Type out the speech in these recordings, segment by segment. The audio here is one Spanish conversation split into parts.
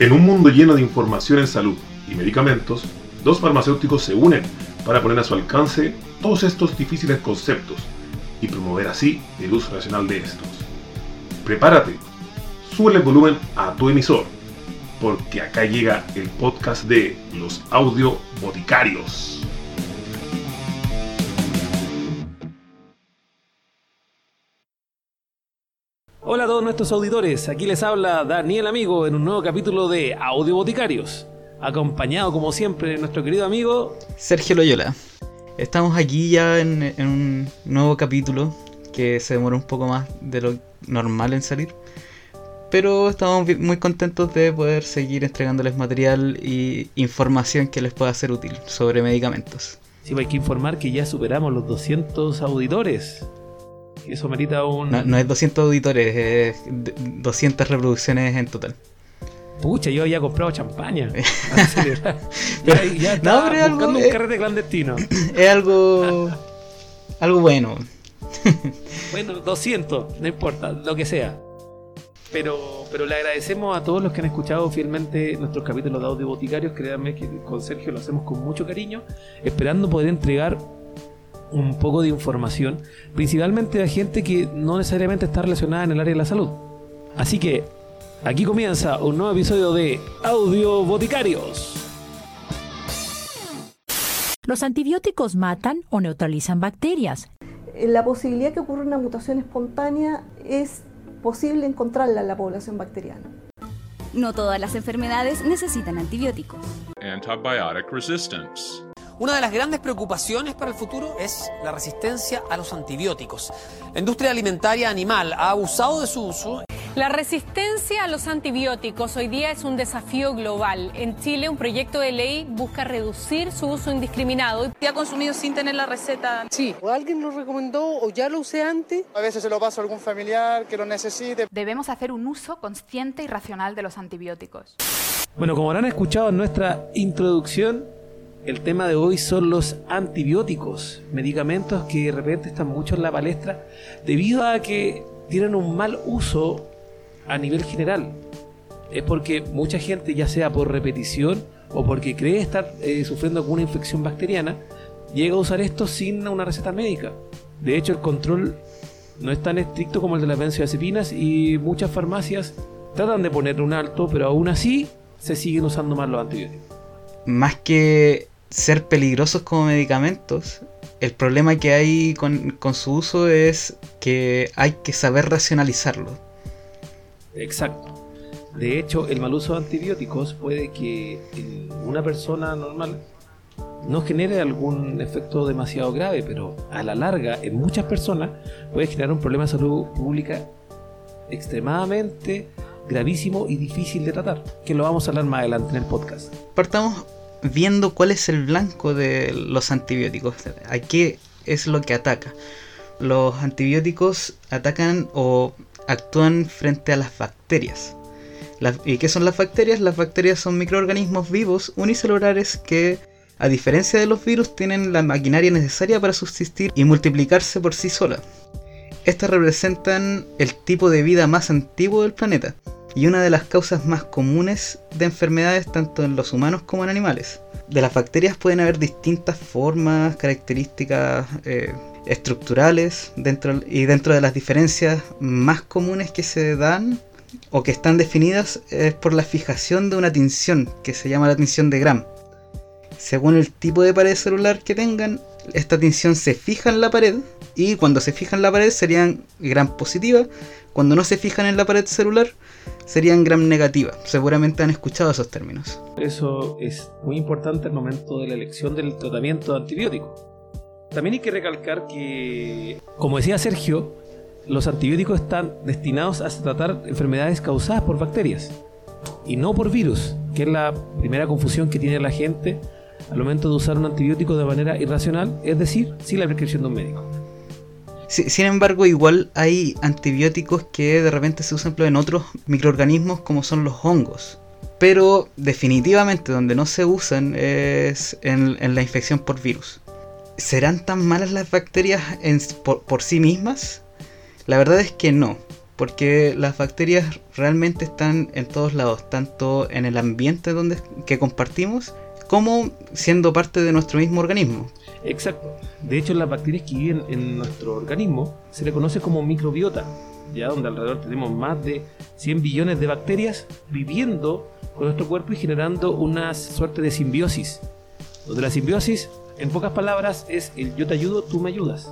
En un mundo lleno de información en salud y medicamentos, dos farmacéuticos se unen para poner a su alcance todos estos difíciles conceptos y promover así el uso racional de estos. Prepárate, sube el volumen a tu emisor, porque acá llega el podcast de los audio boticarios. Nuestros auditores, aquí les habla Daniel Amigo en un nuevo capítulo de Audio Boticarios, acompañado como siempre de nuestro querido amigo Sergio Loyola. Estamos aquí ya en, en un nuevo capítulo que se demora un poco más de lo normal en salir. Pero estamos muy contentos de poder seguir entregándoles material y información que les pueda ser útil sobre medicamentos. Sí, pues hay que informar que ya superamos los 200 auditores. Eso merita un... No, no es 200 auditores, es d- 200 reproducciones en total. Pucha, yo había comprado champaña. ya, No, pero es algo- buscando un eh. carrete clandestino. Es algo, algo bueno. Bueno, 200, no importa, lo que sea. Pero, pero le agradecemos a todos los que han escuchado fielmente nuestros capítulos de audio boticarios. Créanme que con Sergio lo hacemos con mucho cariño, esperando poder entregar un poco de información, principalmente a gente que no necesariamente está relacionada en el área de la salud. Así que aquí comienza un nuevo episodio de Audio Boticarios. Los antibióticos matan o neutralizan bacterias. la posibilidad que ocurra una mutación espontánea es posible encontrarla en la población bacteriana. No todas las enfermedades necesitan antibióticos. antibiotic resistance. Una de las grandes preocupaciones para el futuro es la resistencia a los antibióticos. La industria alimentaria animal ha abusado de su uso. La resistencia a los antibióticos hoy día es un desafío global. En Chile, un proyecto de ley busca reducir su uso indiscriminado. ¿Ya ha consumido sin tener la receta? Sí, o alguien lo recomendó o ya lo usé antes. A veces se lo paso a algún familiar que lo necesite. Debemos hacer un uso consciente y racional de los antibióticos. Bueno, como habrán escuchado en nuestra introducción, el tema de hoy son los antibióticos, medicamentos que de repente están mucho en la palestra debido a que tienen un mal uso a nivel general. Es porque mucha gente, ya sea por repetición o porque cree estar eh, sufriendo con una infección bacteriana, llega a usar esto sin una receta médica. De hecho, el control no es tan estricto como el de las benzodiazepinas y muchas farmacias tratan de poner un alto, pero aún así se siguen usando más los antibióticos. Más que ser peligrosos como medicamentos, el problema que hay con, con su uso es que hay que saber racionalizarlo. Exacto. De hecho, el mal uso de antibióticos puede que en una persona normal no genere algún efecto demasiado grave, pero a la larga, en muchas personas, puede generar un problema de salud pública extremadamente gravísimo y difícil de tratar, que lo vamos a hablar más adelante en el podcast. Partamos viendo cuál es el blanco de los antibióticos, a qué es lo que ataca. Los antibióticos atacan o actúan frente a las bacterias. ¿Y qué son las bacterias? Las bacterias son microorganismos vivos unicelulares que, a diferencia de los virus, tienen la maquinaria necesaria para subsistir y multiplicarse por sí sola. Estas representan el tipo de vida más antiguo del planeta y una de las causas más comunes de enfermedades tanto en los humanos como en animales. De las bacterias pueden haber distintas formas, características eh, estructurales dentro, y dentro de las diferencias más comunes que se dan o que están definidas es por la fijación de una tinción que se llama la tinción de Gram. Según el tipo de pared celular que tengan, esta tinción se fija en la pared y cuando se fija en la pared serían gram positiva, cuando no se fijan en la pared celular serían gram negativa. Seguramente han escuchado esos términos. Eso es muy importante al momento de la elección del tratamiento de antibiótico. También hay que recalcar que, como decía Sergio, los antibióticos están destinados a tratar enfermedades causadas por bacterias y no por virus, que es la primera confusión que tiene la gente al momento de usar un antibiótico de manera irracional, es decir, sin la prescripción de un médico. Si- Sin embargo, igual hay antibióticos que de repente se usan en otros microorganismos como son los hongos. Pero definitivamente donde no se usan es en, la infección por virus. ¿Serán tan malas las bacterias por sí mismas? La verdad es que no. porque las bacterias realmente están en todos lados, tanto en el ambiente donde que compartimos, como siendo parte de nuestro mismo organismo. Exacto. De hecho, las bacterias que viven en nuestro organismo se le conoce como microbiota, ya donde alrededor tenemos más de 100 billones de bacterias viviendo con nuestro cuerpo y generando una suerte de simbiosis. Donde la simbiosis, en pocas palabras, es el yo te ayudo, tú me ayudas.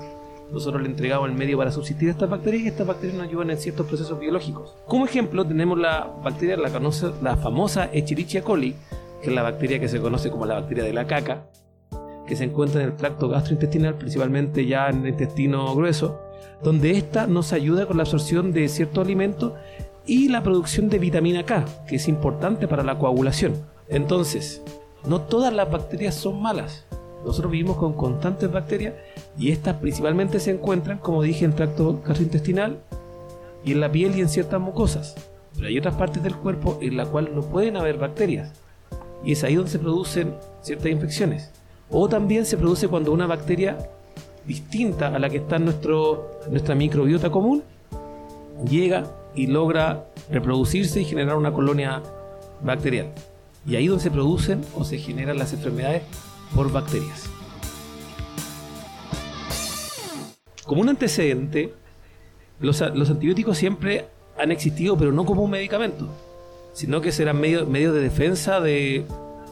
Nosotros le entregamos el medio para subsistir a estas bacterias y estas bacterias nos ayudan en ciertos procesos biológicos. Como ejemplo, tenemos la bacteria, la, la famosa Escherichia coli, que es la bacteria que se conoce como la bacteria de la caca, que se encuentra en el tracto gastrointestinal, principalmente ya en el intestino grueso, donde esta nos ayuda con la absorción de ciertos alimentos y la producción de vitamina K, que es importante para la coagulación. Entonces, no todas las bacterias son malas. Nosotros vivimos con constantes bacterias y estas principalmente se encuentran, como dije, en el tracto gastrointestinal y en la piel y en ciertas mucosas. Pero hay otras partes del cuerpo en las cuales no pueden haber bacterias. Y es ahí donde se producen ciertas infecciones. O también se produce cuando una bacteria distinta a la que está en nuestro, nuestra microbiota común llega y logra reproducirse y generar una colonia bacterial. Y ahí donde se producen o se generan las enfermedades por bacterias. Como un antecedente, los, antibióticos siempre han existido, pero no como un medicamento, sino que serán medios medio de defensa de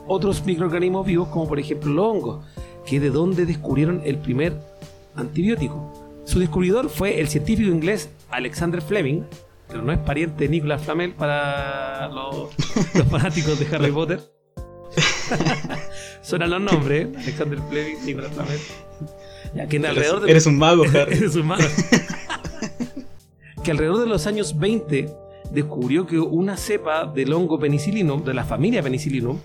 otros microorganismos vivos, como por ejemplo los hongos, que es de donde descubrieron el primer antibiótico. Su descubridor fue el científico inglés Alexander Fleming, pero no es pariente de Nicolas Flamel para los, fanáticos de Harry Potter. Suenan los nombres, ¿eh? Alexander Fleming, Nicolas Flamel. Ya, que alrededor eres, un mago, Harry. eres un mago. que alrededor de los años 20 descubrió que una cepa del hongo penicillinum, de la familia penicillinum,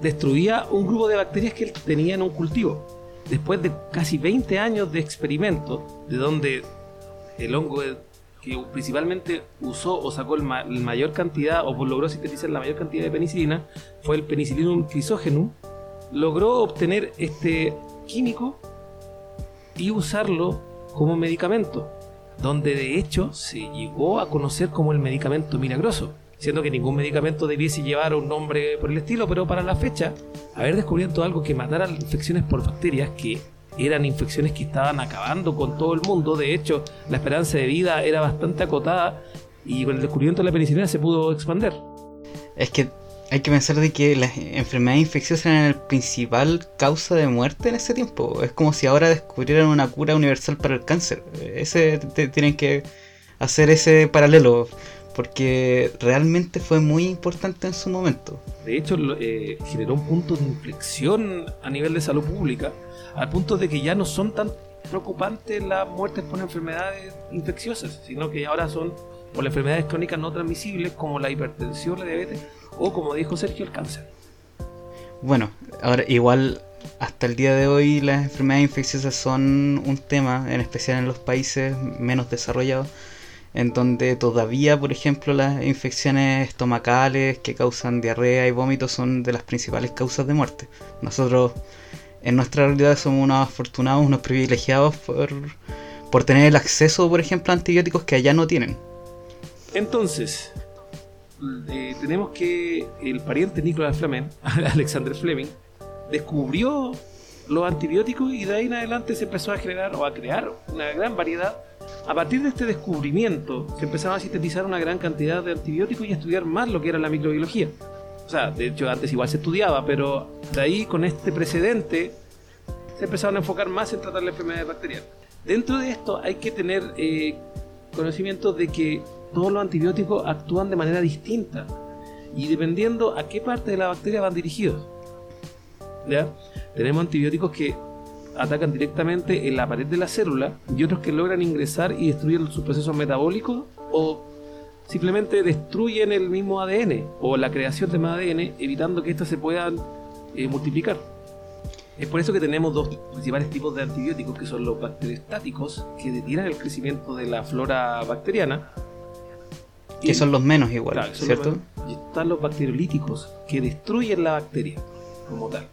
destruía un grupo de bacterias que él tenía en un cultivo. Después de casi 20 años de experimento, de donde el hongo que principalmente usó o sacó la mayor cantidad o logró sintetizar la mayor cantidad de penicilina fue el Penicillinum chrysogenum, logró obtener este químico y usarlo como medicamento, donde de hecho se llegó a conocer como el medicamento milagroso siendo que ningún medicamento debiese llevar un nombre por el estilo, pero para la fecha, haber descubierto algo que matara infecciones por bacterias, que eran infecciones que estaban acabando con todo el mundo, de hecho, la esperanza de vida era bastante acotada y con el descubrimiento de la penicilina se pudo expandir. Es que hay que pensar de que las enfermedades infecciosas eran la principal causa de muerte en ese tiempo. Es como si ahora descubrieran una cura universal para el cáncer. Ese tienen que hacer ese paralelo porque realmente fue muy importante en su momento. De hecho, eh, generó un punto de inflexión a nivel de salud pública, al punto de que ya no son tan preocupantes las muertes por enfermedades infecciosas, sino que ahora son por enfermedades crónicas no transmisibles como la hipertensión, la diabetes o, como dijo Sergio, el cáncer. Bueno, ahora igual hasta el día de hoy las enfermedades infecciosas son un tema, en especial en los países menos desarrollados en donde todavía, por ejemplo, las infecciones estomacales que causan diarrea y vómitos son de las principales causas de muerte. Nosotros, en nuestra realidad, somos unos afortunados, unos privilegiados por, por tener el acceso, por ejemplo, a antibióticos que allá no tienen. Entonces, eh, tenemos que el pariente Nicolás Fleming, Alexander Fleming, descubrió los antibióticos y de ahí en adelante se empezó a generar o a crear una gran variedad a partir de este descubrimiento se empezaba a sintetizar una gran cantidad de antibióticos y a estudiar más lo que era la microbiología. O sea, de hecho antes igual se estudiaba, pero de ahí con este precedente se empezaron a enfocar más en tratar la enfermedad bacteriana. Dentro de esto hay que tener eh, conocimiento de que todos los antibióticos actúan de manera distinta y dependiendo a qué parte de la bacteria van dirigidos. Tenemos antibióticos que atacan directamente en la pared de la célula y otros que logran ingresar y destruir sus procesos metabólicos o simplemente destruyen el mismo ADN o la creación de más ADN evitando que éstas se puedan eh, multiplicar. Es por eso que tenemos dos principales tipos de antibióticos que son los bacteriostáticos que detienen el crecimiento de la flora bacteriana. Que son los menos igual, ¿cierto? y están los bacteriolíticos que destruyen la bacteria como tal.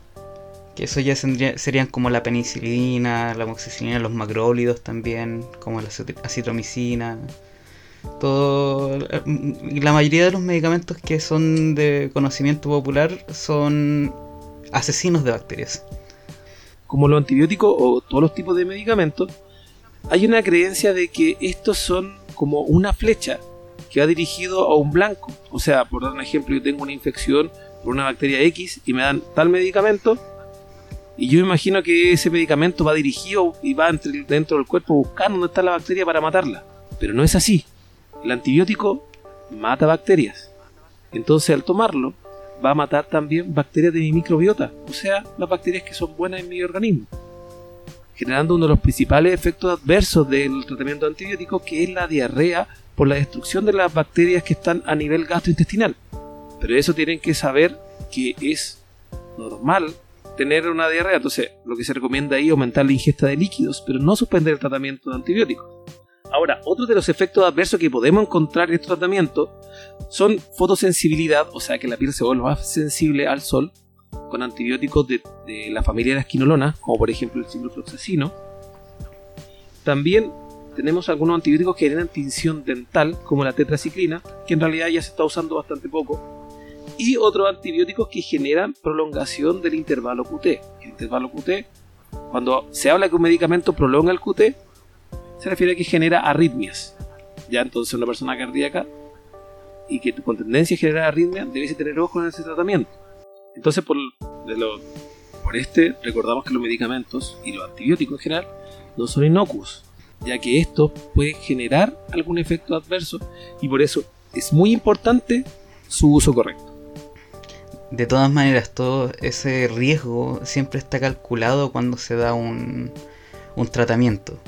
Que eso ya serían como la penicilina, la amoxicilina, los macrólidos también, como la acitromicina. Todo, la mayoría de los medicamentos que son de conocimiento popular son asesinos de bacterias. Como los antibióticos o todos los tipos de medicamentos, hay una creencia de que estos son como una flecha que va dirigido a un blanco. O sea, por dar un ejemplo, yo tengo una infección por una bacteria X y me dan tal medicamento y yo imagino que ese medicamento va dirigido y va dentro del cuerpo buscando dónde está la bacteria para matarla. Pero no es así. El antibiótico mata bacterias. Entonces al tomarlo va a matar también bacterias de mi microbiota, o sea, las bacterias que son buenas en mi organismo, generando uno de los principales efectos adversos del tratamiento antibiótico, que es la diarrea por la destrucción de las bacterias que están a nivel gastrointestinal. Pero eso tienen que saber que es normal tener una diarrea, entonces lo que se recomienda ahí es aumentar la ingesta de líquidos, pero no suspender el tratamiento de antibióticos. Ahora, otro de los efectos adversos que podemos encontrar en este tratamiento son fotosensibilidad, o sea que la piel se vuelve más sensible al sol, con antibióticos de, la familia de las quinolonas, como por ejemplo el ciprofloxacino. También tenemos algunos antibióticos que generan tinción dental, como la tetraciclina, que en realidad ya se está usando bastante poco. Y otros antibióticos que generan prolongación del intervalo QT. El intervalo QT, cuando se habla que un medicamento prolonga el QT, se refiere a que genera arritmias. Ya entonces una persona cardíaca y que con tendencia a generar arritmia debe tener ojo en ese tratamiento. Entonces por, por este recordamos que los medicamentos y los antibióticos en general no son inocuos, ya que esto puede generar algún efecto adverso y por eso es muy importante su uso correcto. De todas maneras, todo ese riesgo siempre está calculado cuando se da un, un tratamiento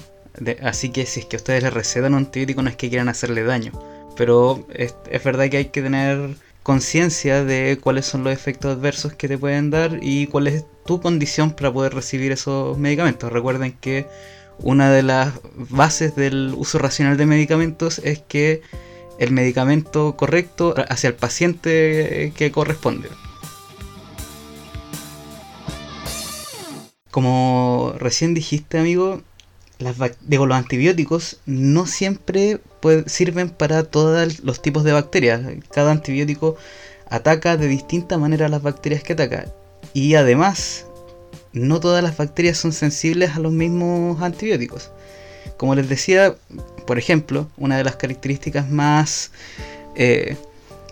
así que si es que ustedes les recetan un antibiótico no es que quieran hacerle daño. Pero es, verdad que hay que tener conciencia de cuáles son los efectos adversos que te pueden dar y cuál es tu condición para poder recibir esos medicamentos. Recuerden que una de las bases del uso racional de medicamentos es que el medicamento correcto hacia el paciente que corresponde. Como recién dijiste, amigo, digo, los antibióticos no siempre sirven para todos los tipos de bacterias. Cada antibiótico ataca de distinta manera a las bacterias que ataca. Y además, no todas las bacterias son sensibles a los mismos antibióticos. Como les decía, por ejemplo, una de las características más eh,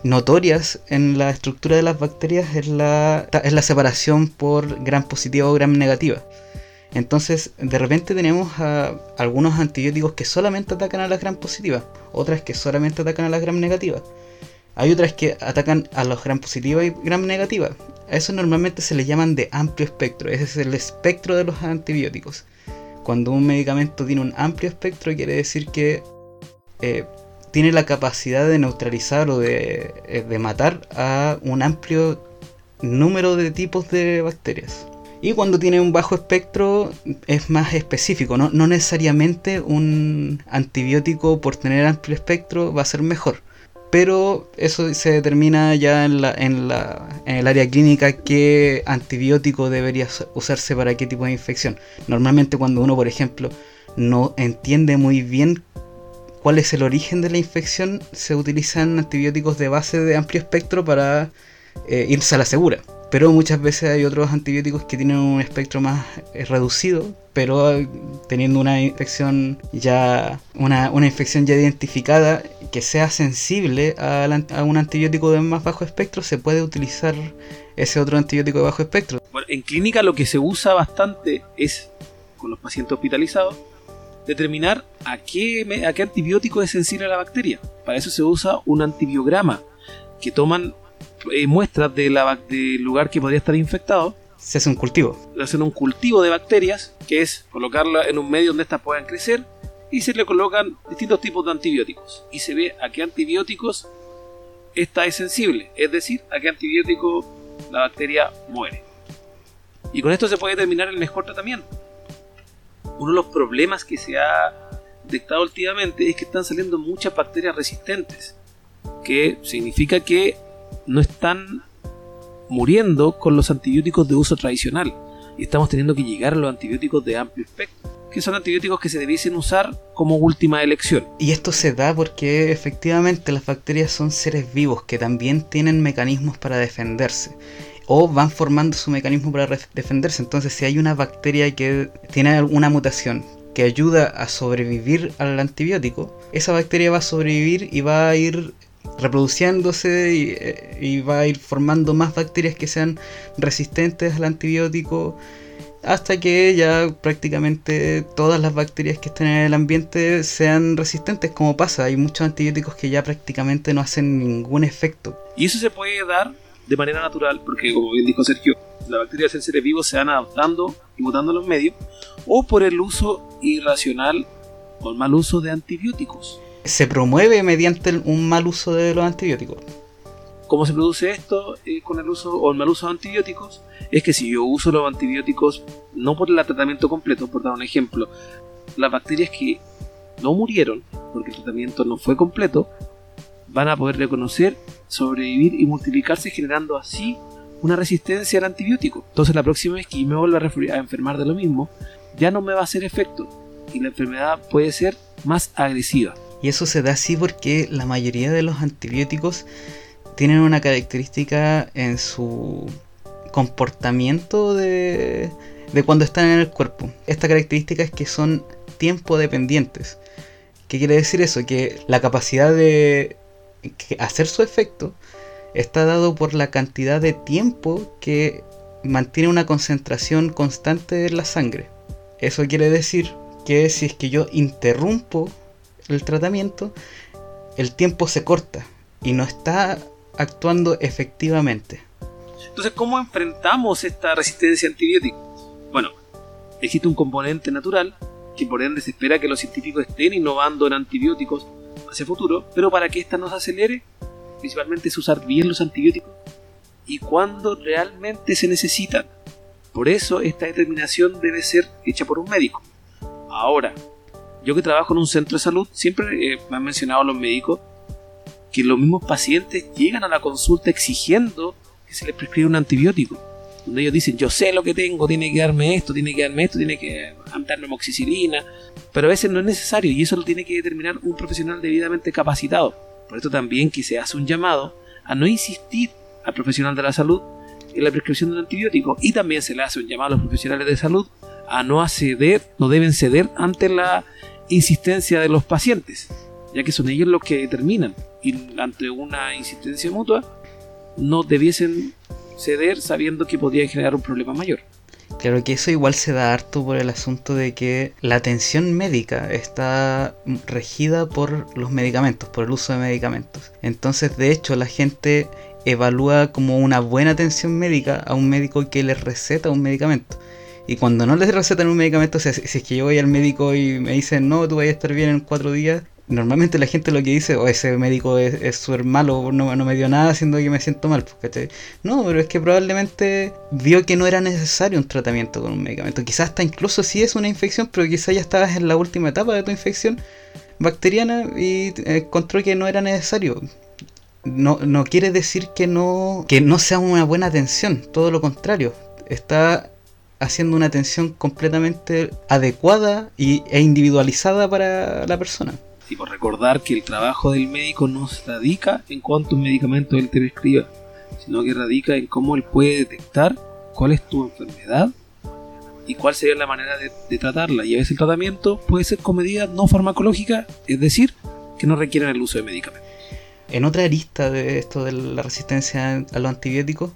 notorias en la estructura de las bacterias es la, es la separación por gram positiva o gram negativa. Entonces, de repente tenemos algunos antibióticos que solamente atacan a las gram positivas, otras que solamente atacan a las gram negativas. Hay otras que atacan a las gram positivas y gram negativas. A eso normalmente se le llaman de amplio espectro, ese es el espectro de los antibióticos. Cuando un medicamento tiene un amplio espectro quiere decir que eh, tiene la capacidad de neutralizar o de, eh, de matar a un amplio número de tipos de bacterias. Y cuando tiene un bajo espectro es más específico, ¿no? no necesariamente un antibiótico por tener amplio espectro va a ser mejor. Pero eso se determina ya en, la, en, la, en el área clínica qué antibiótico debería usarse para qué tipo de infección. Normalmente cuando uno, por ejemplo, no entiende muy bien cuál es el origen de la infección, se utilizan antibióticos de base de amplio espectro para eh, irse a la segura. Pero muchas veces hay otros antibióticos que tienen un espectro más eh, reducido, pero eh, teniendo una infección ya una, infección ya identificada que sea sensible a, un antibiótico de más bajo espectro, se puede utilizar ese otro antibiótico de bajo espectro. en clínica lo que se usa bastante es con los pacientes hospitalizados determinar a qué, a qué antibiótico es sensible a la bacteria. Para eso se usa un antibiograma que toman eh, muestras de la, del lugar que podría estar infectado. Se hace un cultivo. Se hacen un cultivo de bacterias, que es colocarla en un medio donde estas puedan crecer, y se le colocan distintos tipos de antibióticos. Y se ve a qué antibióticos esta es sensible, es decir, a qué antibiótico la bacteria muere. Y con esto se puede determinar el mejor tratamiento. Uno de los problemas que se ha detectado últimamente es que están saliendo muchas bacterias resistentes, que significa que no están muriendo con los antibióticos de uso tradicional y estamos teniendo que llegar a los antibióticos de amplio espectro, que son antibióticos que se debiesen usar como última elección. Y esto se da porque efectivamente las bacterias son seres vivos que también tienen mecanismos para defenderse o van formando su mecanismo para defenderse. Entonces, si hay una bacteria que tiene alguna mutación que ayuda a sobrevivir al antibiótico, esa bacteria va a sobrevivir y va a ir reproduciéndose y, eh, y va a ir formando más bacterias que sean resistentes al antibiótico hasta que ya prácticamente todas las bacterias que están en el ambiente sean resistentes, como pasa, hay muchos antibióticos que ya prácticamente no hacen ningún efecto. Y eso se puede dar de manera natural, porque como bien dijo Sergio, las bacterias en seres vivos se van adaptando y mutando los medios, o por el uso irracional o el mal uso de antibióticos. Se promueve mediante un mal uso de los antibióticos. ¿Cómo se produce esto eh, con el uso o el mal uso de antibióticos? Es que si yo uso los antibióticos no por el tratamiento completo, por dar un ejemplo, las bacterias que no murieron porque el tratamiento no fue completo, van a poder reconocer, sobrevivir y multiplicarse generando así una resistencia al antibiótico. Entonces la próxima vez que me vuelva a, enfermar de lo mismo, ya no me va a hacer efecto y la enfermedad puede ser más agresiva. Y eso se da así porque la mayoría de los antibióticos tienen una característica en su comportamiento de, de cuando están en el cuerpo. Esta característica es que son tiempo dependientes. ¿Qué quiere decir eso? Que la capacidad de hacer su efecto está dado por la cantidad de tiempo que mantiene una concentración constante en la sangre. Eso quiere decir que si es que yo interrumpo el tratamiento, el tiempo se corta y no está actuando efectivamente. Entonces, ¿cómo enfrentamos esta resistencia antibiótica? Bueno, existe un componente natural que por ende se espera que los científicos estén innovando en antibióticos hacia futuro, pero para que esta no se acelere, principalmente es usar bien los antibióticos y cuando realmente se necesitan. Por eso esta determinación debe ser hecha por un médico. Ahora, yo que trabajo en un centro de salud, siempre eh, me han mencionado los médicos que los mismos pacientes llegan a la consulta exigiendo que se les prescriba un antibiótico donde ellos dicen, yo sé lo que tengo, tiene que darme esto, tiene que darme esto, tiene que darme moxicilina, pero a veces no es necesario y eso lo tiene que determinar un profesional debidamente capacitado. Por esto también que se hace un llamado a no insistir al profesional de la salud en la prescripción de un antibiótico y también se le hace un llamado a los profesionales de salud a no acceder, no deben ceder ante la insistencia de los pacientes, ya que son ellos los que determinan y ante una insistencia mutua no debiesen ceder sabiendo que podría generar un problema mayor. Claro que eso igual se da harto por el asunto de que la atención médica está regida por los medicamentos, por el uso de medicamentos. Entonces, de hecho, la gente evalúa como una buena atención médica a un médico que les receta un medicamento. Y cuando no les recetan un medicamento, si es que yo voy al médico y me dicen, no, tú vas a estar bien en cuatro días, normalmente la gente lo que dice, o oh, ese médico es, súper malo, no, me dio nada haciendo que me siento mal. Pues, no, pero es que probablemente vio que no era necesario un tratamiento con un medicamento. Quizás hasta incluso si es una infección, pero quizás ya estabas en la última etapa de tu infección bacteriana y encontró que no era necesario. No, no quiere decir que no, que no sea una buena atención, todo lo contrario. Está haciendo una atención completamente adecuada y, e individualizada para la persona. Tipo, recordar que el trabajo del médico no se radica en cuántos medicamentos él te prescriba, sino que radica en cómo él puede detectar cuál es tu enfermedad y cuál sería la manera de, tratarla. Y a veces el tratamiento puede ser con medidas no farmacológicas, es decir, que no requieren el uso de medicamentos. En otra arista de esto de la resistencia a los antibióticos,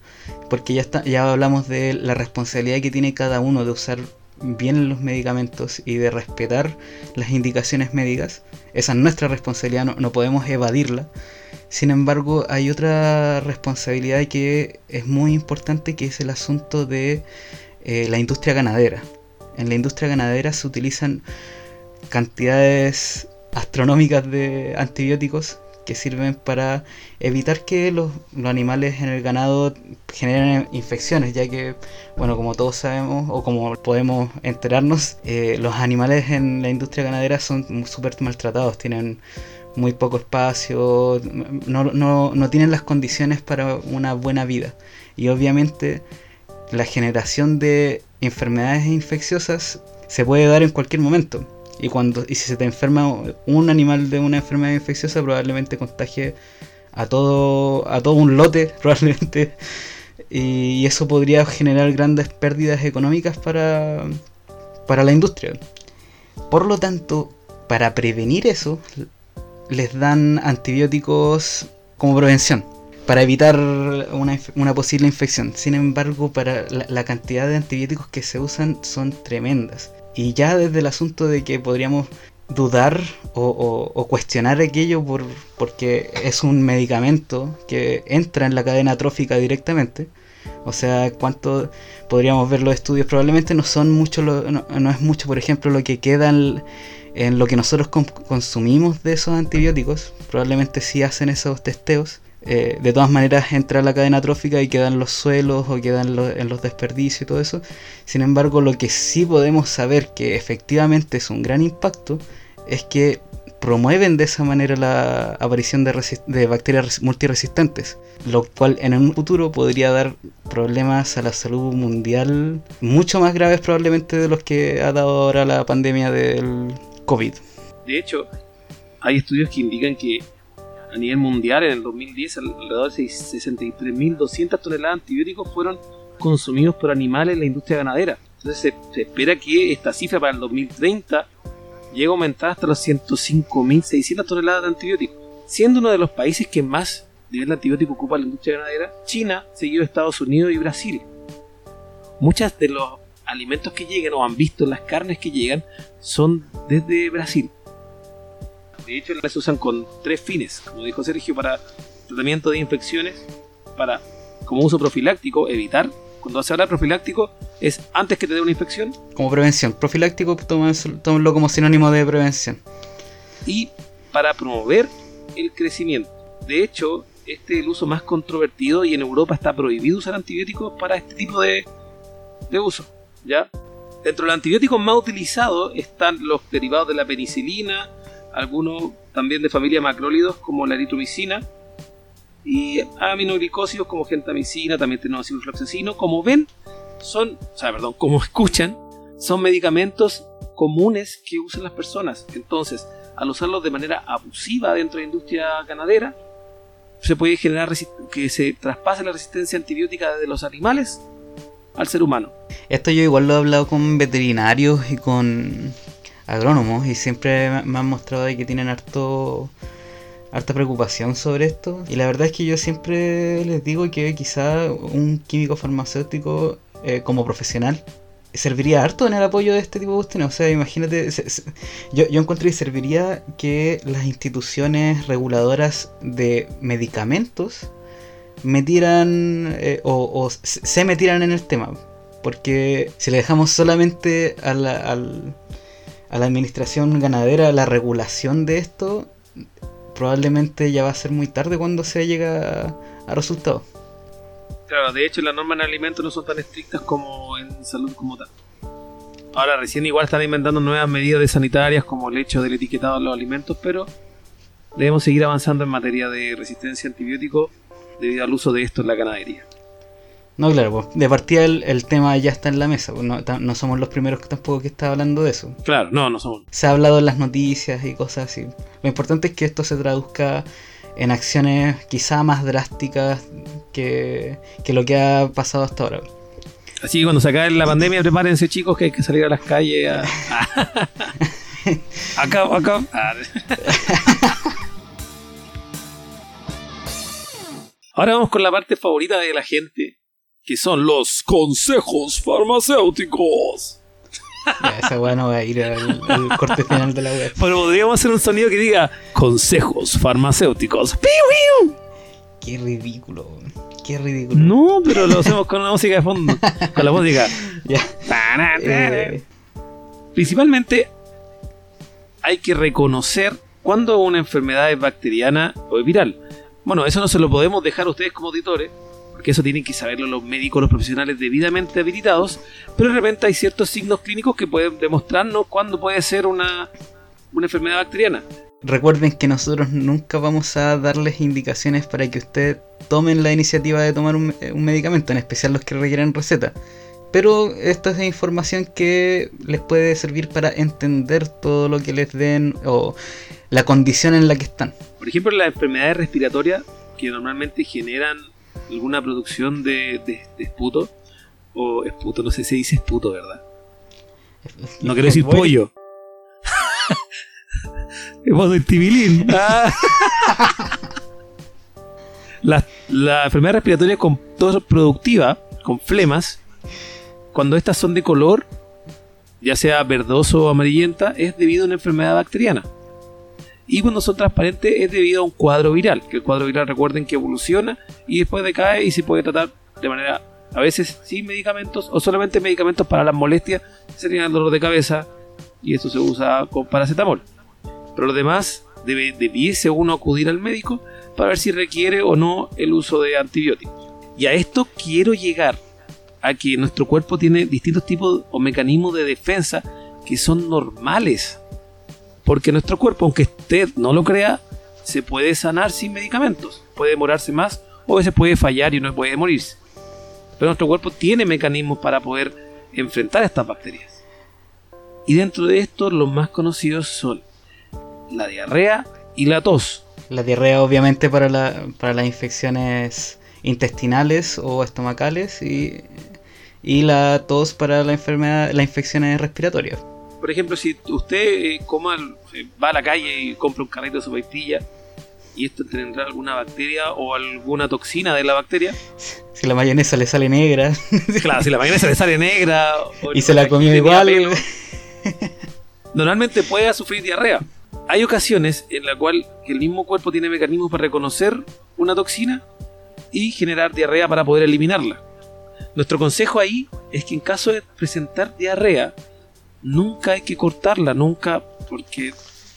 porque ya, está, ya hablamos de la responsabilidad que tiene cada uno de usar bien los medicamentos y de respetar las indicaciones médicas, esa es nuestra responsabilidad, no, podemos evadirla. Sin embargo, hay otra responsabilidad que es muy importante, que es el asunto de eh, la industria ganadera. En la industria ganadera se utilizan cantidades astronómicas de antibióticos que sirven para evitar que los, animales en el ganado generen infecciones, ya que, bueno, como todos sabemos o como podemos enterarnos, eh, los animales en la industria ganadera son súper maltratados, tienen muy poco espacio, no, no, no tienen las condiciones para una buena vida. Y obviamente la generación de enfermedades infecciosas se puede dar en cualquier momento. Y cuando y si se te enferma un animal de una enfermedad infecciosa, probablemente contagie a todo, a todo un lote, probablemente. Y eso podría generar grandes pérdidas económicas para, para la industria. Por lo tanto, para prevenir eso, les dan antibióticos como prevención para evitar una, posible infección. Sin embargo, para la, cantidad de antibióticos que se usan son tremendas. Y ya desde el asunto de que podríamos dudar o, cuestionar aquello por, porque es un medicamento que entra en la cadena trófica directamente. O sea, cuánto podríamos ver los estudios, probablemente no son mucho, no, es mucho, por ejemplo, lo que queda en, en lo que nosotros consumimos de esos antibióticos. Probablemente sí hacen esos testeos eh, de todas maneras entra a la cadena trófica y quedan los suelos o quedan en los desperdicios y todo eso. Sin embargo, lo que sí podemos saber que efectivamente es un gran impacto es que promueven de esa manera la aparición de, de bacterias multiresistentes, lo cual en un futuro podría dar problemas a la salud mundial mucho más graves probablemente de los que ha dado ahora la pandemia del COVID. De hecho, hay estudios que indican que a nivel mundial en el 2010 alrededor de 63.200 toneladas de antibióticos fueron consumidos por animales en la industria ganadera. Entonces se, espera que esta cifra para el 2030 llegue a aumentar hasta los 105.600 toneladas de antibióticos. Siendo uno de los países que más nivel antibiótico ocupa la industria ganadera, China, seguido de Estados Unidos y Brasil. Muchos de los alimentos que llegan o han visto las carnes que llegan son desde Brasil. De hecho, las usan con tres fines, como dijo Sergio, para tratamiento de infecciones, para como uso profiláctico, evitar. Cuando se habla de profiláctico, es antes que te dé una infección. Como prevención. Profiláctico, tómenlo como sinónimo de prevención. Y para promover el crecimiento. De hecho, este es el uso más controvertido y en Europa está prohibido usar antibióticos para este tipo de, de uso. ¿ya? Dentro de los antibióticos más utilizados están los derivados de la penicilina, algunos también de familia macrólidos como la eritromicina y aminoglicósidos como gentamicina, también tenemos ciprofloxacino. Como ven, son, o sea, perdón, como escuchan, son medicamentos comunes que usan las personas. Entonces, al usarlos de manera abusiva dentro de la industria ganadera, se puede generar que se traspase la resistencia antibiótica de los animales al ser humano. Esto yo igual lo he hablado con veterinarios y con agrónomos y siempre me han mostrado que tienen harto harta preocupación sobre esto y la verdad es que yo siempre les digo que quizá un químico farmacéutico eh, como profesional serviría harto en el apoyo de este tipo de cuestiones. O sea, imagínate, yo, yo encuentro que serviría que las instituciones reguladoras de medicamentos metieran eh, o, se metieran en el tema. Porque si le dejamos solamente al, a la administración ganadera la regulación de esto, probablemente ya va a ser muy tarde cuando se llega a, resultados. Claro, de hecho las normas en alimentos no son tan estrictas como en salud como tal. Ahora recién igual están inventando nuevas medidas sanitarias como el hecho del etiquetado de los alimentos, pero debemos seguir avanzando en materia de resistencia a antibióticos debido al uso de esto en la ganadería. No, claro, pues, de partida el, tema ya está en la mesa, pues, no, somos los primeros que tampoco que está hablando de eso. Claro, no, no somos. Se ha hablado en las noticias y cosas así. Lo importante es que esto se traduzca en acciones quizá más drásticas que, lo que ha pasado hasta ahora. Así que cuando se acabe la pandemia, prepárense chicos que hay que salir a las calles a... acá, acá. Ahora vamos con la parte favorita de la gente, que son los consejos farmacéuticos. esa weá no va a ir al, corte final de la web. Pero podríamos hacer un sonido que diga consejos farmacéuticos. ¡Piu, Qué ridículo. Qué ridículo. No, pero lo hacemos con la música de fondo. Con la música. Ya. Eh. Principalmente hay que reconocer cuando una enfermedad es bacteriana o es viral. Bueno, eso no se lo podemos dejar a ustedes como auditores, porque eso tienen que saberlo los médicos, los profesionales debidamente habilitados, pero de repente hay ciertos signos clínicos que pueden demostrarnos cuándo puede ser una, una enfermedad bacteriana. Recuerden que nosotros nunca vamos a darles indicaciones para que ustedes tomen la iniciativa de tomar un, medicamento, en especial los que requieren receta. Pero esta es información que les puede servir para entender todo lo que les den o la condición en la que están. Por ejemplo, las enfermedades respiratorias que normalmente generan alguna producción de, de, de esputo, o esputo, no sé si dice esputo, ¿verdad? No quiero decir pollo. Hemos de tibilín. Ah. la, la enfermedad respiratoria con tos productiva, con flemas, cuando estas son de color, ya sea verdoso o amarillenta, es debido a una enfermedad bacteriana. Y cuando son transparentes es debido a un cuadro viral, que el cuadro viral recuerden que evoluciona y después decae y se puede tratar de manera a veces sin medicamentos o solamente medicamentos para las molestias, sería el dolor de cabeza y esto se usa con paracetamol. Pero lo demás debe, debiese uno acudir al médico para ver si requiere o no el uso de antibióticos. Y a esto quiero llegar a que nuestro cuerpo tiene distintos tipos o mecanismos de defensa que son normales. Porque nuestro cuerpo, aunque usted no lo crea, se puede sanar sin medicamentos. Puede demorarse más o a veces puede fallar y no puede morirse. Pero nuestro cuerpo tiene mecanismos para poder enfrentar estas bacterias. Y dentro de esto los más conocidos son la diarrea y la tos. La diarrea obviamente para, la, para las infecciones intestinales o estomacales y, y la tos para la enfermedad, las infecciones respiratorias. Por ejemplo, si usted eh, coma, eh, va a la calle y compra un carrito de sopaipilla y esto tendrá alguna bacteria o alguna toxina de la bacteria. Si la mayonesa le sale negra. Claro, si la mayonesa le sale negra. y se la comió igual. Normalmente puede sufrir diarrea. Hay ocasiones en las cuales el mismo cuerpo tiene mecanismos para reconocer una toxina y generar diarrea para poder eliminarla. Nuestro consejo ahí es que en caso de presentar diarrea, nunca hay que cortarla, nunca, porque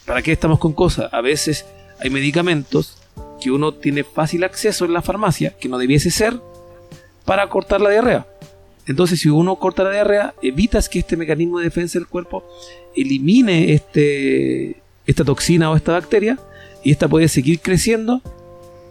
¿para qué estamos con cosas? A veces hay medicamentos que uno tiene fácil acceso en la farmacia, que no debiese ser, para cortar la diarrea. Entonces, si uno corta la diarrea, evitas que este mecanismo de defensa del cuerpo elimine este, esta toxina o esta bacteria y esta puede seguir creciendo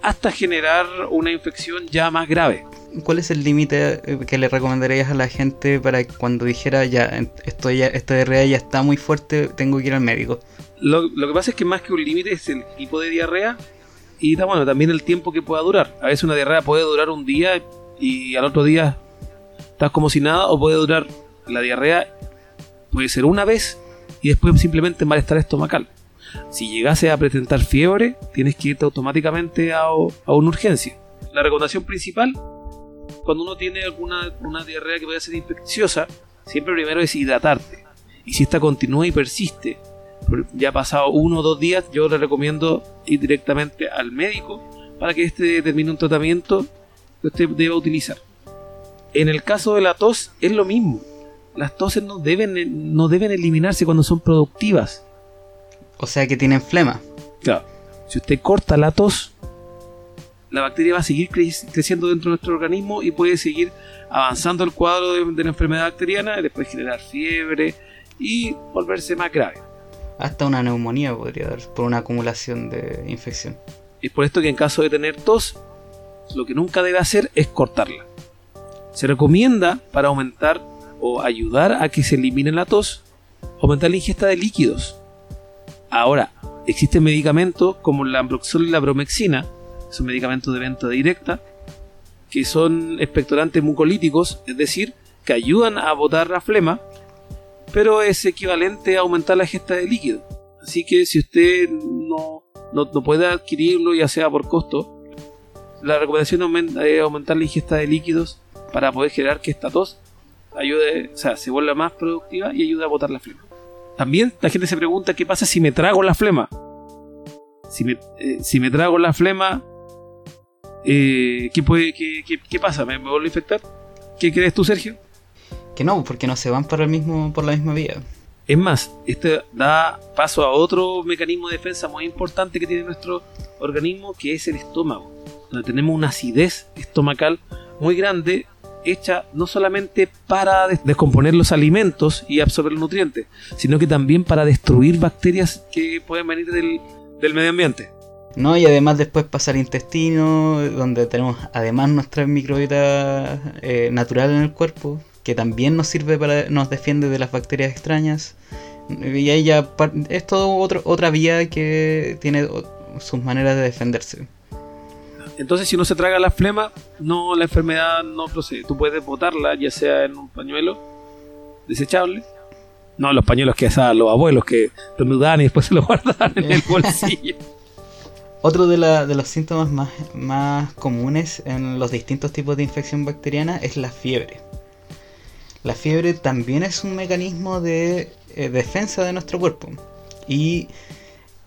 hasta generar una infección ya más grave. ¿Cuál es el límite eh, que le recomendarías a la gente para cuando dijera ya, estoy ya esta diarrea ya está muy fuerte, tengo que ir al médico? Lo, que pasa es que más que un límite es el tipo de diarrea y también el tiempo que pueda durar. A veces una diarrea puede durar un día y al otro día estás como si nada o puede durar la diarrea puede ser una vez y después simplemente malestar estomacal. Si llegase a presentar fiebre, tienes que irte automáticamente a, a una urgencia. La recomendación principal, cuando uno tiene alguna una diarrea que puede ser infecciosa, siempre primero es hidratarte. Y si esta continúa y persiste, ya ha pasado uno o dos días, yo le recomiendo ir directamente al médico para que este determine un tratamiento que usted deba utilizar. En el caso de la tos es lo mismo. Las toses no deben, no deben eliminarse cuando son productivas. O sea que tienen flema. Claro. Si usted corta la tos, la bacteria va a seguir creciendo dentro de nuestro organismo y puede seguir avanzando el cuadro de, la enfermedad bacteriana, y después generar fiebre y volverse más grave. Hasta una neumonía podría dar por una acumulación de infección. Es por esto que en caso de tener tos, lo que nunca debe hacer es cortarla. Se recomienda para aumentar o ayudar a que se elimine la tos, aumentar la ingesta de líquidos. Ahora, existen medicamentos como la ambroxol y la bromexina, son medicamentos de venta directa, que son expectorantes mucolíticos, es decir, que ayudan a botar la flema, pero es equivalente a aumentar la ingesta de líquido. Así que si usted no, no, puede adquirirlo, ya sea por costo, la recomendación es aumentar la ingesta de líquidos para poder generar que esta tos ayude, o sea, se vuelva más productiva y ayude a botar la flema. También la gente se pregunta qué pasa si me trago la flema. Si me, eh, si me trago la flema, eh, ¿qué, puede, qué, qué, pasa? ¿Me, vuelvo a infectar? ¿Qué crees tú, Sergio? Que no, porque no se van por, el mismo, por la misma vía. Es más, este da paso a otro mecanismo de defensa muy importante que tiene nuestro organismo, que es el estómago. Donde tenemos una acidez estomacal muy grande hecha no solamente para descomponer los alimentos y absorber los nutrientes, sino que también para destruir bacterias que pueden venir del, medio ambiente. No, y además después pasar intestino, donde tenemos además nuestra microbiota eh, natural en el cuerpo, que también nos sirve para, nos defiende de las bacterias extrañas. Y ahí ya es todo otro, otra vía que tiene sus maneras de defenderse. Entonces, si uno se traga la flema, no la enfermedad no procede. Tú puedes botarla, ya sea en un pañuelo desechable. No, los pañuelos que usaban los abuelos que mudaban y después se los guardaban en el bolsillo. Otro de, los síntomas más, más comunes en los distintos tipos de infección bacteriana es la fiebre. La fiebre también es un mecanismo de eh, defensa de nuestro cuerpo. Y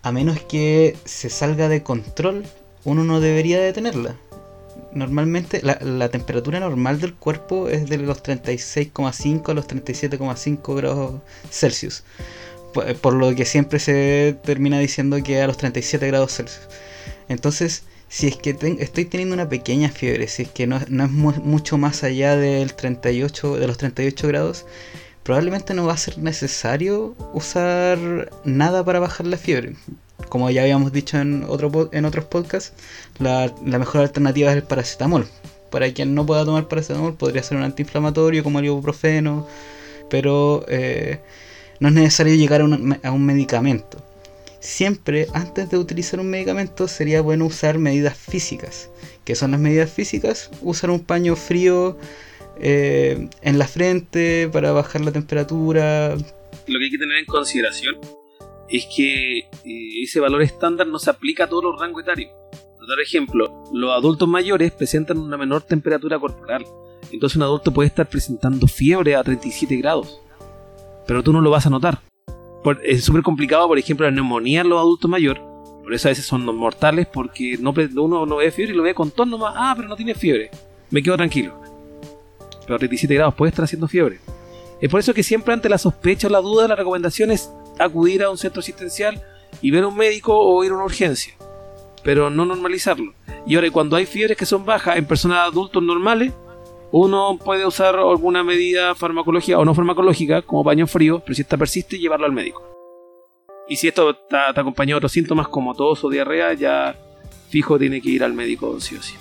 a menos que se salga de control, uno no debería detenerla. Normalmente la, temperatura normal del cuerpo es de los 36,5 a los 37,5 grados Celsius. Por, lo que siempre se termina diciendo que a los 37 grados Celsius. Entonces, si es que estoy teniendo una pequeña fiebre, si es que no, es mucho más allá del 38, de los 38 grados, probablemente no va a ser necesario usar nada para bajar la fiebre como ya habíamos dicho en, otro, en otros podcasts, la, mejor alternativa es el paracetamol. Para quien no pueda tomar paracetamol, podría ser un antiinflamatorio como el ibuprofeno, pero eh, no es necesario llegar a un, medicamento. Siempre antes de utilizar un medicamento sería bueno usar medidas físicas. ¿Qué son las medidas físicas? Usar un paño frío eh, en la frente para bajar la temperatura. Lo que hay que tener en consideración es que eh, ese valor estándar no se aplica a todos los rangos etarios. Por ejemplo, los adultos mayores presentan una menor temperatura corporal. Entonces un adulto puede estar presentando fiebre a 37 grados. Pero tú no lo vas a notar. es súper complicado, por ejemplo, la neumonía en los adultos mayores. Por eso a veces son mortales porque no, uno no ve fiebre y lo ve con tono nomás. Ah, pero no tiene fiebre. Me quedo tranquilo. Pero a 37 grados puede estar haciendo fiebre. Es por eso que siempre ante la sospecha o la duda la recomendación es acudir a un centro asistencial y ver a un médico o ir a una urgencia, pero no normalizarlo. Y ahora, cuando hay fiebres que son bajas en personas adultos normales, uno puede usar alguna medida farmacológica o no farmacológica, como paño frío, pero si esta persiste, llevarlo al médico. Y si esto está, acompañado de otros síntomas como tos o diarrea, ya fijo tiene que ir al médico sí o sí.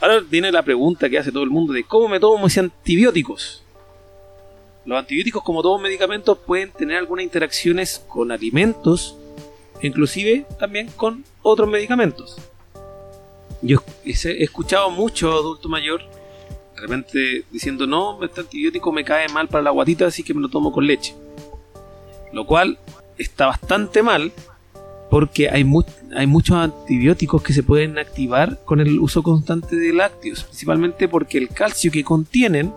Ahora viene la pregunta que hace todo el mundo de cómo me tomo mis antibióticos. Los antibióticos, como todos medicamentos, pueden tener algunas interacciones con alimentos, inclusive también con otros medicamentos. Yo he escuchado mucho adulto mayor de repente diciendo, no, este antibiótico me cae mal para la guatita, así que me lo tomo con leche. Lo cual está bastante mal porque hay, hay muchos antibióticos que se pueden activar con el uso constante de lácteos, principalmente porque el calcio que contienen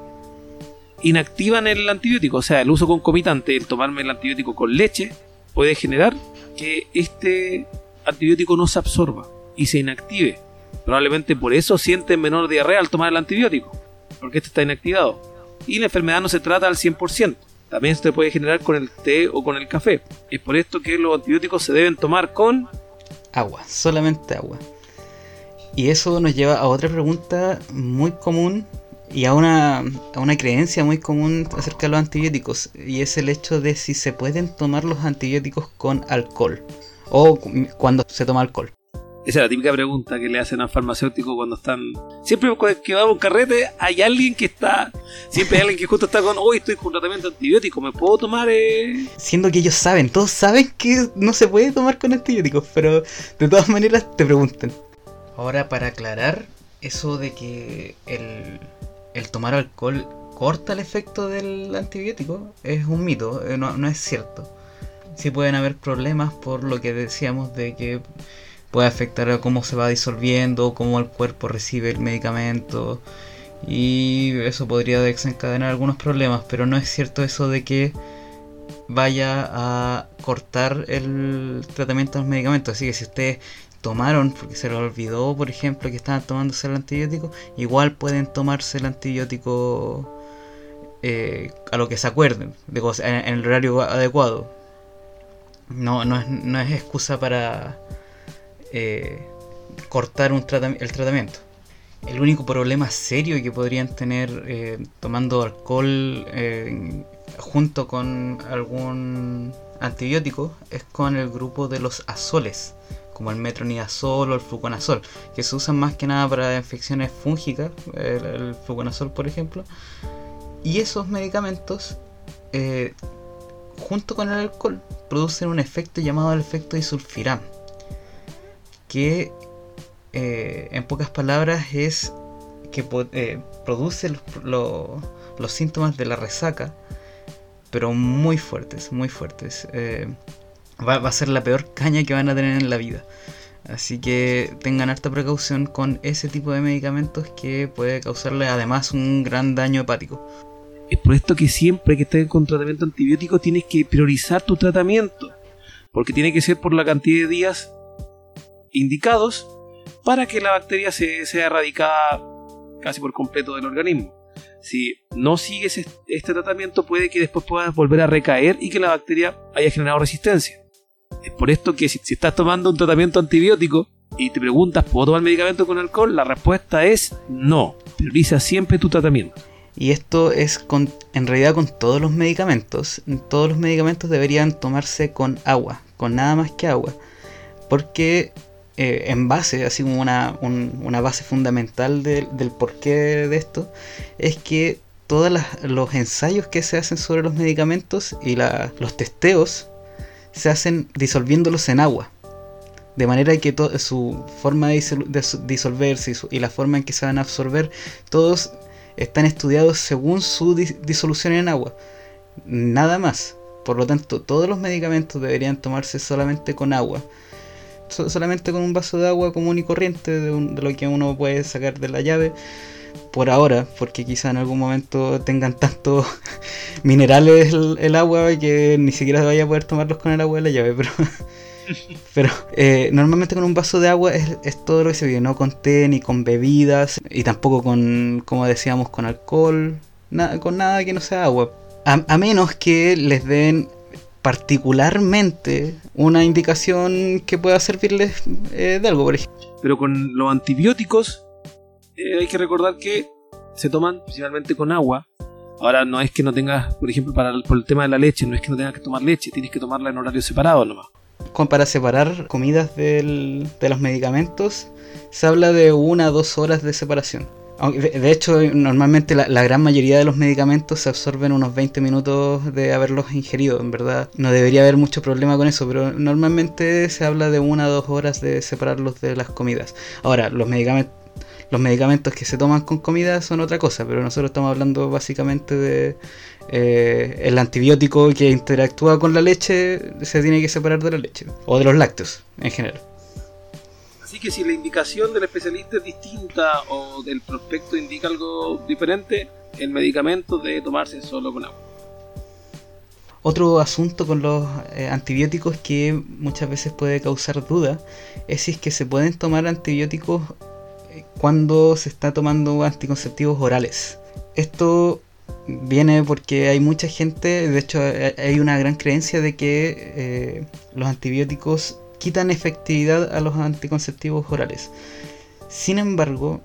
inactivan el antibiótico, o sea, el uso concomitante, el tomarme el antibiótico con leche, puede generar que este antibiótico no se absorba y se inactive. Probablemente por eso sienten menor diarrea al tomar el antibiótico, porque este está inactivado. Y la enfermedad no se trata al 100%, también se puede generar con el té o con el café. Es por esto que los antibióticos se deben tomar con agua, solamente agua. Y eso nos lleva a otra pregunta muy común y a una, a una creencia muy común acerca de los antibióticos, y es el hecho de si se pueden tomar los antibióticos con alcohol o cuando se toma alcohol. Esa es la típica pregunta que le hacen a farmacéuticos cuando están. Siempre que va a un carrete, hay alguien que está. Siempre hay alguien que justo está con. Hoy estoy con tratamiento antibiótico, ¿me puedo tomar? Eh? Siendo que ellos saben, todos saben que no se puede tomar con antibióticos, pero de todas maneras te preguntan. Ahora, para aclarar, eso de que el, el tomar alcohol corta el efecto del antibiótico es un mito, eh, no, es cierto. Sí pueden haber problemas por lo que decíamos de que puede afectar a cómo se va disolviendo, cómo el cuerpo recibe el medicamento y eso podría desencadenar algunos problemas, pero no es cierto eso de que vaya a cortar el tratamiento del medicamento. Así que si ustedes tomaron porque se les olvidó, por ejemplo, que estaban tomándose el antibiótico, igual pueden tomarse el antibiótico eh, a lo que se acuerden, en, el horario adecuado. No, no, es, no es excusa para eh, cortar el tratamiento. El único problema serio que podrían tener eh, tomando alcohol junto con algún antibiótico es con el grupo de los azoles como el metronidazol o el fluconazol, que se usan más que nada para infecciones fúngicas, el, el fluconazol por ejemplo. Y esos medicamentos, eh, junto con el alcohol, producen un efecto llamado el efecto disulfiram, que eh, en pocas palabras es que eh, produce los, los, síntomas de la resaca, pero muy fuertes, muy fuertes. Eh, va, va, a ser la peor caña que van a tener en la vida. Así que tengan harta precaución con ese tipo de medicamentos que puede causarle además un gran daño hepático. Es por esto que siempre que estés con tratamiento antibiótico tienes que priorizar tu tratamiento. Porque tiene que ser por la cantidad de días indicados para que la bacteria se, sea erradicada casi por completo del organismo. Si no sigues este tratamiento puede que después puedas volver a recaer y que la bacteria haya generado resistencia. Es por esto que si, estás tomando un tratamiento antibiótico y te preguntas, ¿puedo tomar medicamento con alcohol? La respuesta es no. Prioriza siempre tu tratamiento. Y esto es con, en realidad con todos los medicamentos. Todos los medicamentos deberían tomarse con agua, con nada más que agua. Porque eh, en base, así como una, un, una base fundamental de, del porqué de esto, es que todos los ensayos que se hacen sobre los medicamentos y la, los testeos se hacen disolviéndolos en agua. De manera que su forma de, disolverse y, y, la forma en que se van a absorber, todos están estudiados según su disolución en agua. Nada más. Por lo tanto, todos los medicamentos deberían tomarse solamente con agua. So solamente con un vaso de agua común y corriente de, lo que uno puede sacar de la llave. Por ahora, porque quizá en algún momento tengan tantos minerales el, agua que ni siquiera vaya a poder tomarlos con el agua de la llave. Pero, pero eh, normalmente con un vaso de agua es, todo lo que se vive, no con té ni con bebidas y tampoco con, como decíamos, con alcohol, nada, con nada que no sea agua. A menos que les den particularmente una indicación que pueda servirles eh, de algo, por ejemplo. Pero con los antibióticos eh, hay que recordar que se toman principalmente con agua. Ahora no es que no tengas, por ejemplo, para el, por el tema de la leche, no es que no tengas que tomar leche, tienes que tomarla en horario separado nomás. Para separar comidas del, de los medicamentos, se habla de una o dos horas de separación. De hecho, normalmente la, la, gran mayoría de los medicamentos se absorben unos 20 minutos de haberlos ingerido, en verdad. No debería haber mucho problema con eso, pero normalmente se habla de una o dos horas de separarlos de las comidas. Ahora, los medicamentos, los medicamentos que se toman con comida son otra cosa, pero nosotros estamos hablando básicamente de eh, el antibiótico que interactúa con la leche, se tiene que separar de la leche, o de los lácteos en general. Así que si la indicación del especialista es distinta o del prospecto indica algo diferente, el medicamento debe tomarse solo con agua. Otro asunto con los eh, antibióticos que muchas veces puede causar duda es si que se pueden tomar antibióticos cuando se está tomando anticonceptivos orales. Esto viene porque hay mucha gente, de hecho hay una gran creencia de que eh, los antibióticos quitan efectividad a los anticonceptivos orales. Sin embargo,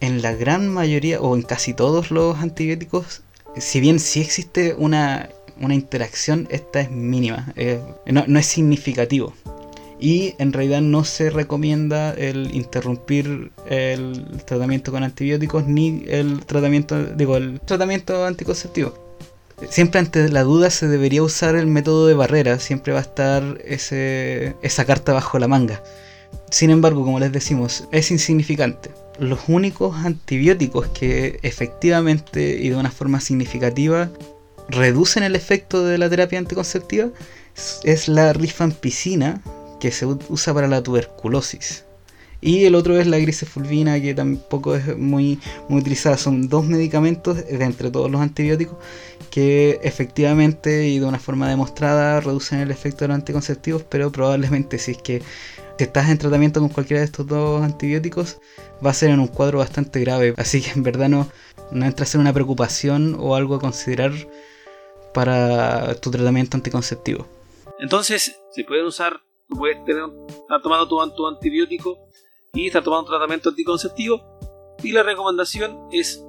en la gran mayoría o en casi todos los antibióticos, si bien sí existe una, una interacción, esta es mínima, no, no, es significativo. Y en realidad no se recomienda el interrumpir el tratamiento con antibióticos ni el tratamiento, digo, el tratamiento anticonceptivo siempre ante la duda se debería usar el método de barrera, siempre va a estar ese, esa carta bajo la manga. Sin embargo, como les decimos, es insignificante. Los únicos antibióticos que efectivamente y de una forma significativa reducen el efecto de la terapia anticonceptiva es la rifampicina que se usa para la tuberculosis. Y el otro es la grisefulvina, que tampoco es muy, muy utilizada. Son dos medicamentos de entre todos los antibióticos que efectivamente y de una forma demostrada reducen el efecto de los anticonceptivos, pero probablemente si es que si estás en tratamiento con cualquiera de estos dos antibióticos, va a ser en un cuadro bastante grave. Así que en verdad no, no entra a ser una preocupación o algo a considerar para tu tratamiento anticonceptivo. Entonces, se pueden usar, tú puedes tener, estar tomando tu, tu antibiótico y estar tomando un tratamiento anticonceptivo. Y la recomendación es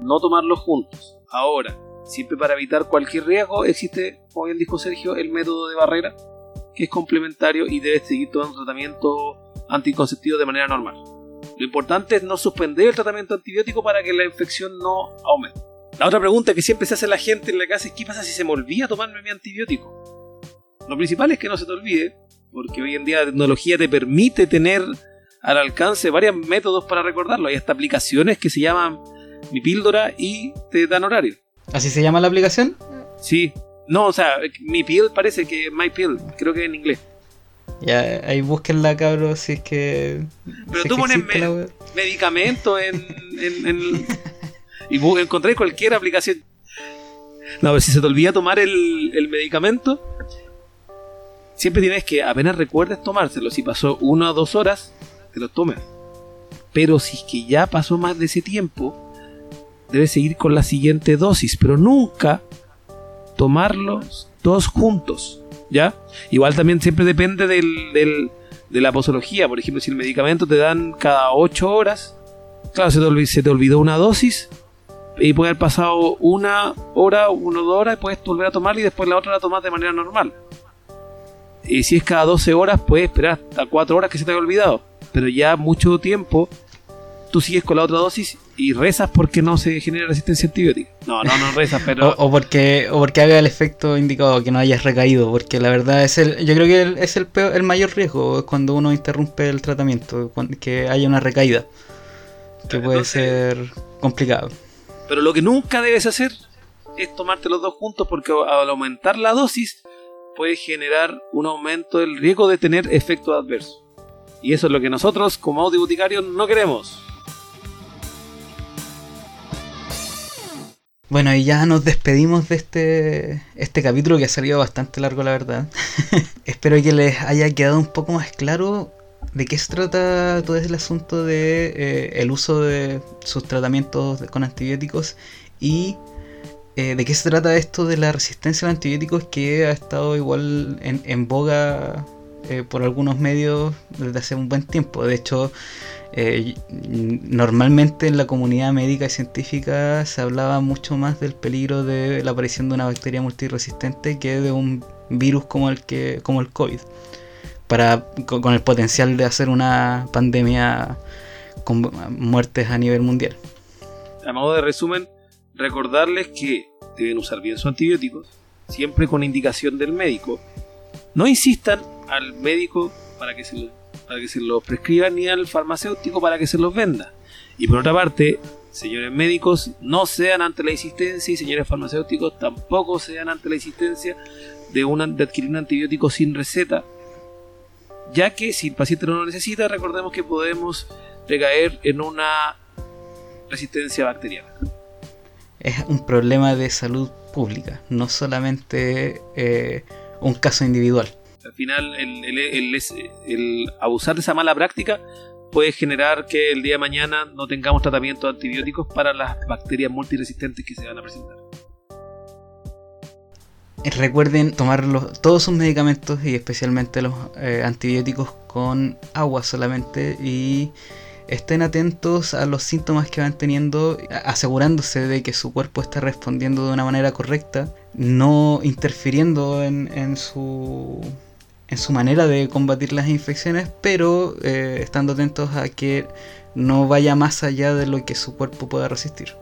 no tomarlos juntos. Ahora, siempre para evitar cualquier riesgo existe, como bien dijo Sergio, el método de barrera, que es complementario y debes seguir todo un tratamiento anticonceptivo de manera normal. Lo importante es no suspender el tratamiento antibiótico para que la infección no aumente. La otra pregunta que siempre se hace la gente en la casa es ¿qué pasa si se me olvida tomarme mi antibiótico? Lo principal es que no se te olvide, porque hoy en día la tecnología te permite tener al alcance varios métodos para recordarlo. Hay hasta aplicaciones que se llaman Mi Píldora y te dan horario. ¿Así se llama la aplicación? Sí. No, o sea, Mi Pill parece que My Pill, creo que en inglés. Ya, ahí búsquenla, cabros, si es que. Pero si tú pones me- la medicamento en, en, en- y encontré cualquier aplicación. No, pero si se te olvida tomar el, el medicamento, siempre tienes que, apenas recuerdes tomárselo, si pasó una o dos horas, te lo tomes. Pero si es que ya pasó más de ese tiempo, debes seguir con la siguiente dosis, pero nunca tomarlos todos juntos, ¿ya? Igual también siempre depende del, de la posología, por ejemplo, si el medicamento te dan cada 8 horas, claro, se te, olvi- se te olvidó una dosis y puede haber pasado una hora, una o dos horas, y puedes volver a tomarla y después la otra la tomas de manera normal. Y si es cada 12 horas, puedes esperar hasta 4 horas que se te haya olvidado. Pero ya mucho tiempo, tú sigues con la otra dosis y rezas porque no se genere resistencia antibiótica. No, no, no rezas, pero... O, o porque, o porque haga el efecto indicado, que no hayas recaído, porque la verdad es el, yo creo que el- es el, peor- el mayor riesgo es cuando uno interrumpe el tratamiento, que haya una recaída, que puede ser complicado. Pero lo que nunca debes hacer es tomarte los dos juntos porque al aumentar la dosis puede generar un aumento del riesgo de tener efectos adversos. Y eso es lo que nosotros como audioboticarios no queremos. Bueno, y ya nos despedimos de este, este capítulo que ha salido bastante largo, la verdad. Espero que les haya quedado un poco más claro de qué se trata todo el asunto de eh, el uso de sus tratamientos con antibióticos y eh, de qué se trata esto de la resistencia a los antibióticos que ha estado igual en, en boga eh, por algunos medios desde hace un buen tiempo. De hecho, eh, y- normalmente en la comunidad médica y científica se hablaba mucho más del peligro de la aparición de una bacteria multiresistente que de un virus como el que como el COVID para con, el potencial de hacer una pandemia con muertes a nivel mundial. A modo de resumen, recordarles que deben usar bien sus antibióticos, siempre con indicación del médico. No insistan al médico para que se los, para que se los prescriba ni al farmacéutico para que se los venda. Y por otra parte, señores médicos, no sean ante la insistencia y señores farmacéuticos tampoco sean ante la insistencia de, una, de adquirir un antibiótico sin receta, ya que si el paciente no lo necesita, recordemos que podemos recaer en una resistencia bacteriana. Es un problema de salud pública, no solamente eh, un caso individual. Al final, el, abusar de esa mala práctica puede generar que el día de mañana no tengamos tratamiento de antibióticos para las bacterias multiresistentes que se van a presentar. Recuerden tomar todos sus medicamentos y especialmente los eh, antibióticos con agua solamente y estén atentos a los síntomas que van teniendo, asegurándose de que su cuerpo está respondiendo de una manera correcta, no interfiriendo en, en su en su manera de combatir las infecciones, pero eh, estando atentos a que no vaya más allá de lo que su cuerpo pueda resistir.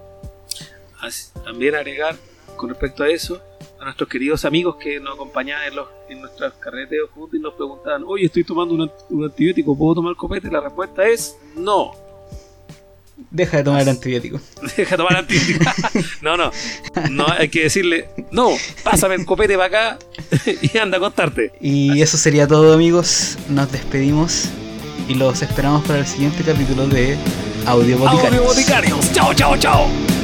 También agregar con respecto a eso a nuestros queridos amigos que nos acompañaban en, los, en nuestros carreteos juntos y nos preguntaban, oye, estoy tomando un, un antibiótico, ¿puedo tomar copete? La respuesta es no. Deja de tomar antibióticos. Deja de tomar antibiótico. no, no. No, hay que decirle, no, pásame el copete para acá y anda a acostarte. Y eso sería todo amigos, nos despedimos y los esperamos para el siguiente capítulo de Audio Boticarios. Audio Boticarios. Chao, chao, chao.